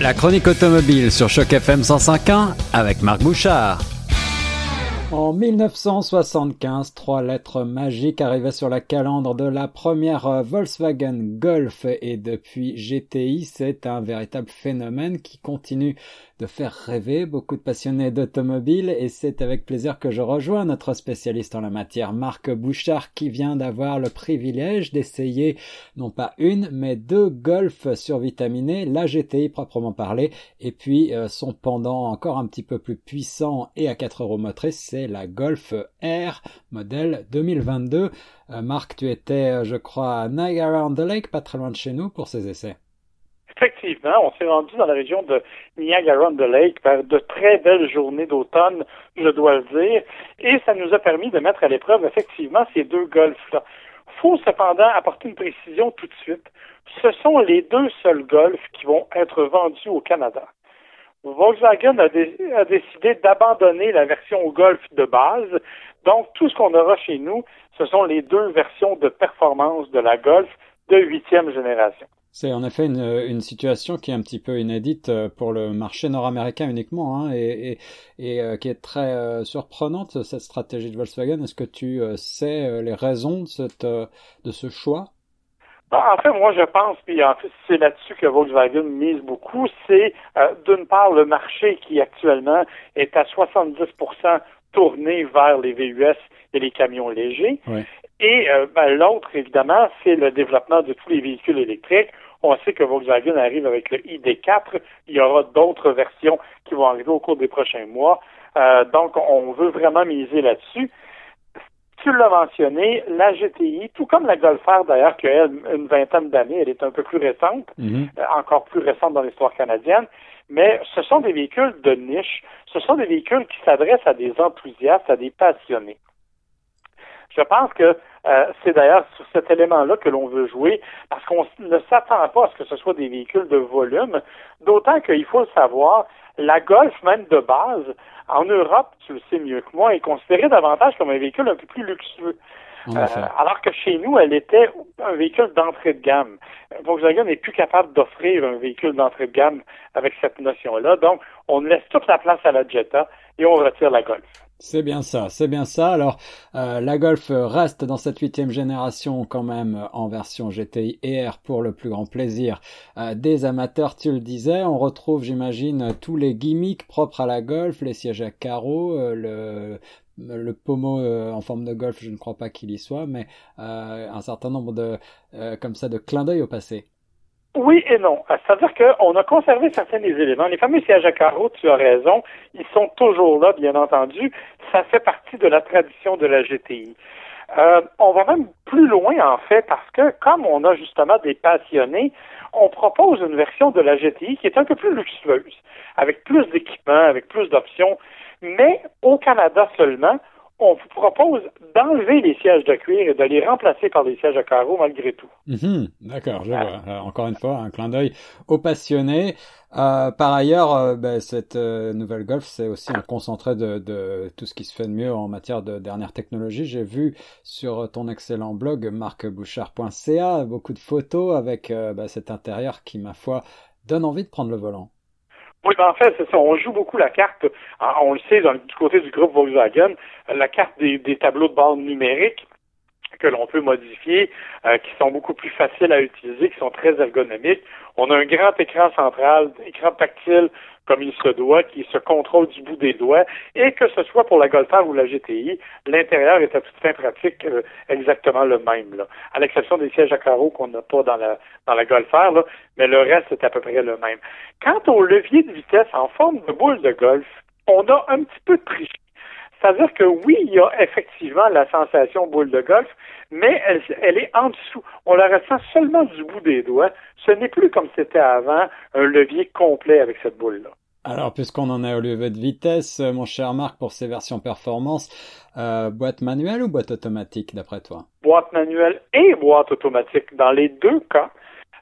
La chronique automobile sur Choc FM 105.1 avec Marc Bouchard. En 1975, trois lettres magiques arrivaient sur la calandre de la première euh, Volkswagen Golf. Et depuis GTI, c'est un véritable phénomène qui continue de faire rêver beaucoup de passionnés d'automobile et c'est avec plaisir que je rejoins notre spécialiste en la matière, Marc Bouchard, qui vient d'avoir le privilège d'essayer non pas une, mais deux Golf survitaminés, la GTI proprement parlé, et puis euh, son pendant encore un petit peu plus puissant et à 4 euros motrices, la Golf R modèle 2022. Euh, Marc, tu étais, euh, je crois, à Niagara-on-the-Lake, pas très loin de chez nous, pour ces essais. Effectivement, on s'est rendu dans la région de Niagara-on-the-Lake vers de très belles journées d'automne, je dois le dire, et ça nous a permis de mettre à l'épreuve effectivement ces deux golfs-là. Faut cependant apporter une précision tout de suite. Ce sont les deux seuls golfs qui vont être vendus au Canada. Volkswagen a, décidé d'abandonner la version Golf de base. Donc, tout ce qu'on aura chez nous, ce sont les deux versions de performance de la Golf de huitième génération. C'est en effet une, situation qui est un petit peu inédite euh, pour le marché nord-américain uniquement hein, et, euh, qui est très euh, surprenante cette stratégie de Volkswagen. Est-ce que tu sais les raisons de ce choix? En fait, moi, je pense, puis en fait, c'est là-dessus que Volkswagen mise beaucoup, c'est d'une part le marché qui actuellement est à 70% tourné vers les VUS et les camions légers. Oui. Et euh, ben, l'autre, évidemment, c'est le développement de tous les véhicules électriques. On sait que Volkswagen arrive avec le ID4. Il y aura d'autres versions qui vont arriver au cours des prochains mois. Euh, donc, on veut vraiment miser là-dessus. Tu l'as mentionné, la GTI, tout comme la Golf R d'ailleurs, qui a une vingtaine d'années, elle est un peu plus récente, mm-hmm. euh, encore plus récente dans l'histoire canadienne, mais ce sont des véhicules de niche, ce sont des véhicules qui s'adressent à des enthousiastes, à des passionnés. Je pense que euh, c'est d'ailleurs sur cet élément-là que l'on veut jouer, parce qu'on ne s'attend pas à ce que ce soit des véhicules de volume, d'autant qu'il faut le savoir, la Golf même de base, en Europe, tu le sais mieux que moi, est considérée davantage comme un véhicule un peu plus luxueux. Euh, alors que chez nous, elle était un véhicule d'entrée de gamme. Volkswagen n'est plus capable d'offrir un véhicule d'entrée de gamme avec cette notion-là. Donc, on laisse toute la place à la Jetta et on retire la Golf. C'est bien ça, c'est bien ça. Alors, euh, la Golf reste dans cette huitième génération quand même en version GTI et pour le plus grand plaisir euh, des amateurs, tu le disais. On retrouve, j'imagine, tous les gimmicks propres à la Golf, les sièges à carreaux, euh, le le pommeau en forme de golf, je ne crois pas qu'il y soit, mais un certain nombre de comme ça de clins d'œil au passé. Oui et non. C'est-à-dire qu'on a conservé certains des éléments. Les fameux sièges à carreaux, tu as raison, ils sont toujours là, bien entendu. Ça fait partie de la tradition de la GTI. Euh, on va même plus loin, en fait, parce que comme on a justement des passionnés, on propose une version de la GTI qui est un peu plus luxueuse, avec plus d'équipements, avec plus d'options, mais au Canada seulement, on vous propose d'enlever les sièges de cuir et de les remplacer par des sièges à carreaux malgré tout. Mhm, D'accord, je vois. Euh, encore une fois, un clin d'œil aux passionnés. Euh, par ailleurs, euh, ben, cette euh, nouvelle Golf, c'est aussi un concentré de, de, tout ce qui se fait de mieux en matière de dernière technologie. J'ai vu sur ton excellent blog marcbouchard.ca beaucoup de photos avec ben, cet intérieur qui, ma foi, donne envie de prendre le volant. Oui, ben en fait, c'est ça. On joue beaucoup la carte, ah, on le sait, dans, du côté du groupe Volkswagen, la carte des, des tableaux de bord numériques que l'on peut modifier, euh, qui sont beaucoup plus faciles à utiliser, qui sont très ergonomiques. On a un grand écran central, écran tactile comme il se doit, qui se contrôle du bout des doigts, et que ce soit pour la Golf ou la GTI, l'intérieur est à toute fin pratique euh, exactement le même, là, à l'exception des sièges à carreaux qu'on n'a pas dans la dans la Golf là, mais le reste est à peu près le même. Quant au levier de vitesse en forme de boule de golf, on a un petit peu triché. C'est-à-dire que oui, il y a effectivement la sensation boule de golf, mais elle, elle, est en dessous. On la ressent seulement du bout des doigts. Ce n'est plus comme c'était avant, un levier complet avec cette boule-là. Alors, puisqu'on en est au levier de vitesse, euh, mon cher Marc, pour ces versions performance, euh, boîte manuelle ou boîte automatique, d'après toi? Boîte manuelle et boîte automatique. Dans les deux cas,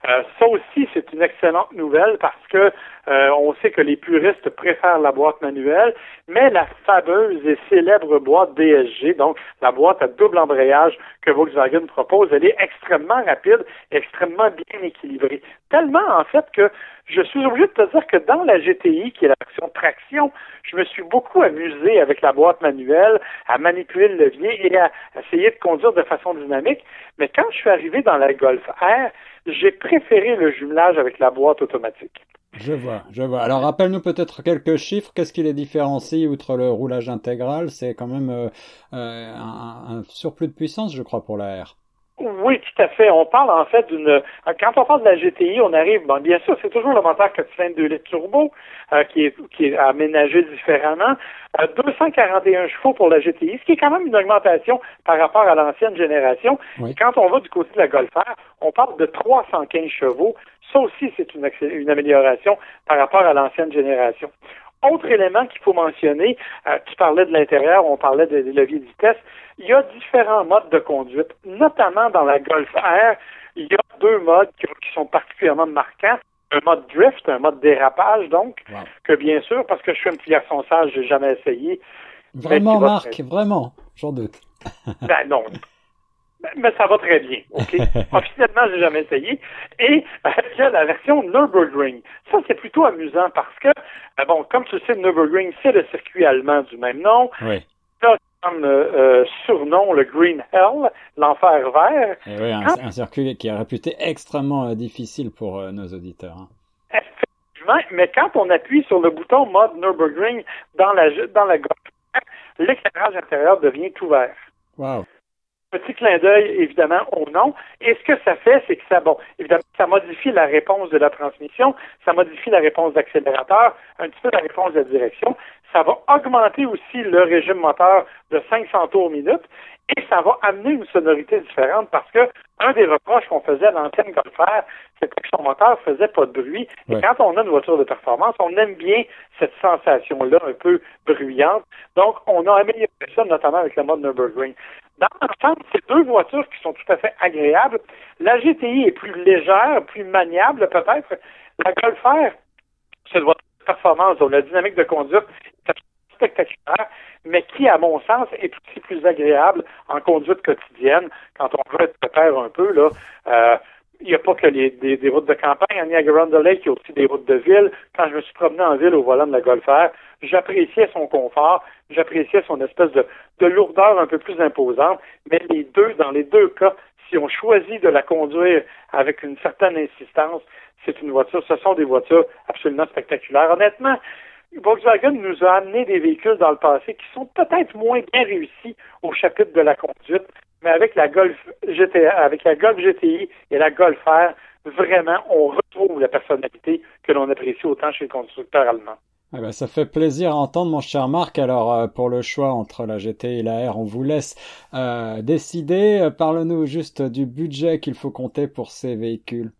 Euh, ça aussi, c'est une excellente nouvelle parce que euh, on sait que les puristes préfèrent la boîte manuelle, mais la fameuse et célèbre boîte DSG, donc la boîte à double embrayage que Volkswagen propose, elle est extrêmement rapide, extrêmement bien équilibrée. Tellement, en fait, que je suis obligé de te dire que dans la GTI, qui est la version traction, je me suis beaucoup amusé avec la boîte manuelle, à manipuler le levier et à essayer de conduire de façon dynamique. Mais quand je suis arrivé dans la Golf R, j'ai préféré le jumelage avec la boîte automatique. Je vois, je vois. Alors rappelle-nous peut-être quelques chiffres. Qu'est-ce qui les différencie outre le roulage intégral? C'est quand même euh, euh, un, surplus de puissance, je crois, pour la R. Oui, tout à fait. On parle en fait d'une. Quand on parle de la GTI, on arrive. Bon, bien sûr, c'est toujours le moteur 4 cylindres 2 litres turbo euh, qui est qui est aménagé différemment. 241 chevaux pour la GTI, ce qui est quand même une augmentation par rapport à l'ancienne génération. Quand on va du côté de la Golf R, on parle de 315 chevaux. Ça aussi, c'est une, une amélioration par rapport à l'ancienne génération. Autre élément qu'il faut mentionner, euh, tu parlais de l'intérieur, on parlait des leviers de vitesse. Il y a différents modes de conduite, notamment dans la Golf R. Il y a deux modes qui, sont particulièrement marquants. Un mode drift, un mode dérapage, donc, que bien sûr, parce que je suis un petit garçon sage, j'ai jamais essayé. Vraiment, Marc, vraiment, j'en doute. ben non, mais ça va très bien, OK? Officiellement, j'ai jamais essayé. Et euh, il y a la version Nürburgring. Ça, c'est plutôt amusant parce que, euh, bon, comme tu sais, Nürburgring, c'est le circuit allemand du même nom. Oui. Là, comme euh, surnom le Green Hell, l'enfer vert. Et oui, un, circuit qui est réputé extrêmement difficile pour nos auditeurs. Hein. Effectivement, mais quand on appuie sur le bouton mode Nürburgring dans la dans la l'éclairage intérieur devient tout vert. Wow. Petit clin d'œil, évidemment, au nom. Et ce que ça fait, c'est que ça, bon, évidemment, ça modifie la réponse de la transmission, ça modifie la réponse d'accélérateur, un petit peu la réponse de la direction. Ça va augmenter aussi le régime moteur de 500 tours minute et ça va amener une sonorité différente parce que un des reproches qu'on faisait à l'ancienne Golf c'était que son moteur faisait pas de bruit. Et quand on a une voiture de performance, on aime bien cette sensation-là un peu bruyante. Donc, on a amélioré ça, notamment avec le mode Nürburgring. Dans l'ensemble, c'est deux voitures qui sont tout à fait agréables. La GTI est plus légère, plus maniable peut-être. La Golf R, c'est une voiture de performance, dont la dynamique de conduite est spectaculaire, mais qui, à mon sens, est aussi plus agréable en conduite quotidienne. Quand on veut être pépère un peu, là, euh, il n'y a pas que les, des, routes de campagne. À Niagara-on-the-Lake, il y a aussi des routes de ville. Quand je me suis promené en ville au volant de la Golf R, j'appréciais son confort, j'appréciais son espèce de, de lourdeur un peu plus imposante. Mais les deux, dans les deux cas, si on choisit de la conduire avec une certaine insistance, c'est une voiture, ce sont des voitures absolument spectaculaires. Honnêtement, Volkswagen nous a amené des véhicules dans le passé qui sont peut-être moins bien réussis au chapitre de la conduite, mais avec la Golf GTI, avec la Golf GTI et la Golf R, vraiment, on retrouve la personnalité que l'on apprécie autant chez les constructeurs allemands. Eh ben, ça fait plaisir à entendre, mon cher Marc. Alors, euh, pour le choix entre la GTI et la R, on vous laisse euh, décider. Euh, parle-nous juste du budget qu'il faut compter pour ces véhicules.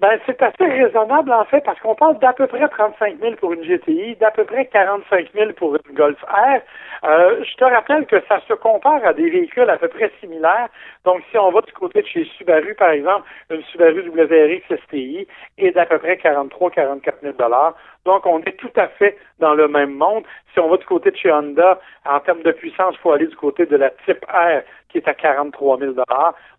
Ben, c'est assez raisonnable, en fait, parce qu'on parle d'à peu près 35 000 pour une GTI, d'à peu près 45 000 pour une Golf R. Euh, je te rappelle que ça se compare à des véhicules à peu près similaires. Donc, si on va du côté de chez Subaru, par exemple, une Subaru WRX STI est d'à peu près 43-44 000 donc, on est tout à fait dans le même monde. Si on va du côté de chez Honda, en termes de puissance, il faut aller du côté de la Type R, qui est à 43 000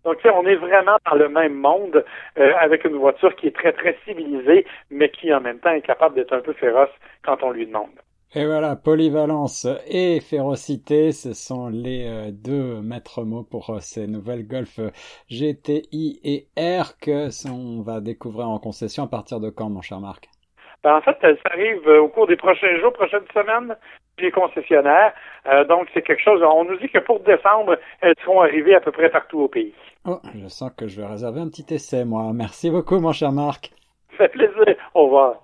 Donc, on est vraiment dans le même monde euh, avec une voiture qui est très, très civilisée, mais qui, en même temps, est capable d'être un peu féroce quand on lui demande. Et voilà, polyvalence et férocité, ce sont les euh, deux maîtres mots pour euh, ces nouvelles Golf GTI et R que on va découvrir en concession à partir de quand, mon cher Marc? Ben, en fait, ça arrive euh, au cours des prochains jours, prochaines semaines, les concessionnaires. Euh, donc, c'est quelque chose. On nous dit que pour décembre, elles seront arrivées à peu près partout au pays. Oh, je sens que je vais réserver un petit essai, moi. Merci beaucoup, mon cher Marc. Ça fait plaisir. Au revoir.